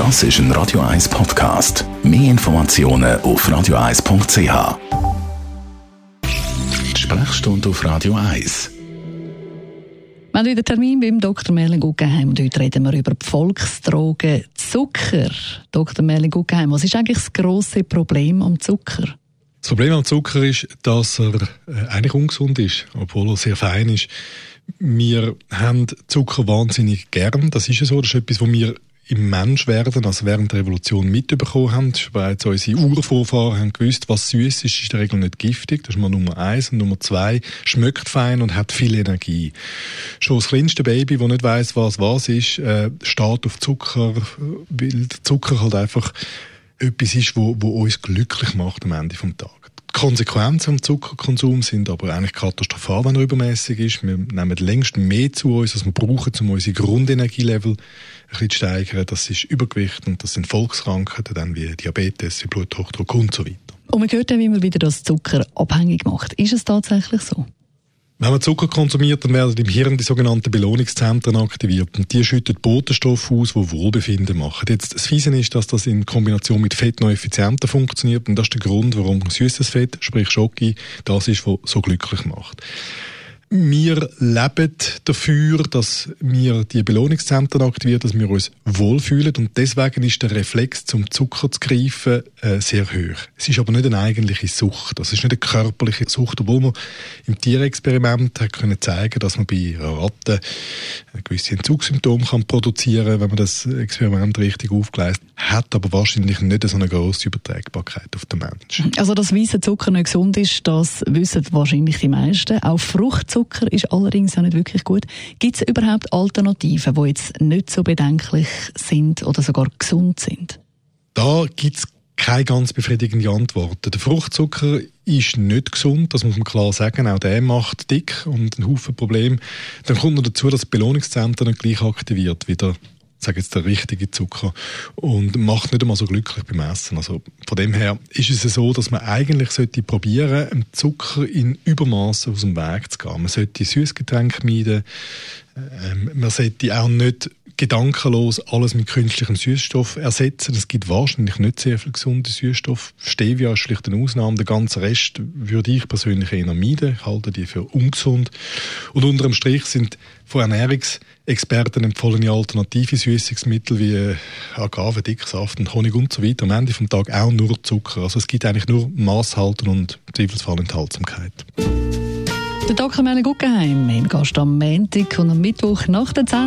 Das ist ein Radio 1 Podcast. Mehr Informationen auf radio1.ch. Sprechstunde auf Radio 1. Wir haben wieder Termin beim Dr. Merlin Guggenheim und heute reden wir über die Volksdroge Zucker. Dr. Merlin Guggenheim, was ist eigentlich das grosse Problem am Zucker? Das Problem am Zucker ist, dass er äh, eigentlich ungesund ist, obwohl er sehr fein ist. Wir haben Zucker wahnsinnig gern. Das ist ja so. Das ist etwas, was wir im Menschwerden, also während der Revolution mitbekommen haben. Bereits unsere Urvorfahren haben gewusst, was süß ist, ist in der Regel nicht giftig. Das ist mal Nummer eins. Und Nummer zwei, schmeckt fein und hat viel Energie. Schon das kleinste Baby, das nicht weiß, was was ist, äh, steht auf Zucker, weil Zucker halt einfach etwas ist, wo, wo uns glücklich macht am Ende vom Tag. Konsequenzen am Zuckerkonsum sind aber eigentlich katastrophal, wenn er übermäßig ist. Wir nehmen längst mehr zu uns, als wir brauchen, um unsere Grundenergielevel ein bisschen zu steigern. Das ist Übergewicht und das sind Volkskrankheiten, dann wie Diabetes, wie Bluthochdruck und so weiter. Und man hört dann immer wieder, dass Zucker abhängig macht. Ist es tatsächlich so? Wenn man Zucker konsumiert, dann werden im Hirn die sogenannten Belohnungszentren aktiviert und die schütten Botenstoffe aus, die Wohlbefinden machen. Jetzt, das Fiese ist, dass das in Kombination mit Fett noch effizienter funktioniert und das ist der Grund, warum süßes Fett, sprich Schoki, das ist, was so glücklich macht. Wir leben dafür, dass wir die Belohnungszentren aktivieren, dass wir uns wohlfühlen und deswegen ist der Reflex zum Zucker zu greifen äh, sehr hoch. Es ist aber nicht eine eigentliche Sucht, das ist nicht eine körperliche Sucht, obwohl man im Tierexperiment hat können zeigen, dass man bei Ratten gewisse Entzugssymptome kann produzieren, wenn man das Experiment richtig aufgleist hat, aber wahrscheinlich nicht so eine große Übertragbarkeit auf den Menschen. Also dass weißer Zucker nicht gesund ist, das wissen wahrscheinlich die meisten. Auch Fruchtzucker Zucker ist allerdings auch nicht wirklich gut. Gibt es überhaupt Alternativen, die jetzt nicht so bedenklich sind oder sogar gesund sind? Da gibt es keine ganz befriedigende Antwort. Der Fruchtzucker ist nicht gesund, das muss man klar sagen. Auch der macht dick und einen Haufen Probleme. Dann kommt noch dazu, dass das Belohnungszentrum nicht gleich aktiviert wie der sage jetzt der richtige Zucker und macht nicht einmal so glücklich beim Essen. Also von dem her ist es so, dass man eigentlich sollte probieren, einen Zucker in Übermaß aus dem Weg zu gehen. Man sollte Süßgetränke meiden. Ähm, man sollte auch nicht gedankenlos alles mit künstlichem Süßstoff ersetzen. Es gibt wahrscheinlich nicht sehr viel gesunde Süßstoff. Stevia ist schlicht eine Ausnahme. Der ganze Rest würde ich persönlich eher meiden. Ich halte die für ungesund. Und unter dem Strich sind von Ernährungsexperten empfohlene alternative Süßungsmittel wie äh, Agave, Dicksaft und Honig und so weiter am Ende vom Tag auch nur Zucker. Also es gibt eigentlich nur Maßhalten und Zweifelsfall Enthaltsamkeit. Der Dr. Melle Guggenheim, mein Gast am Montag und am Mittwoch nach der 10.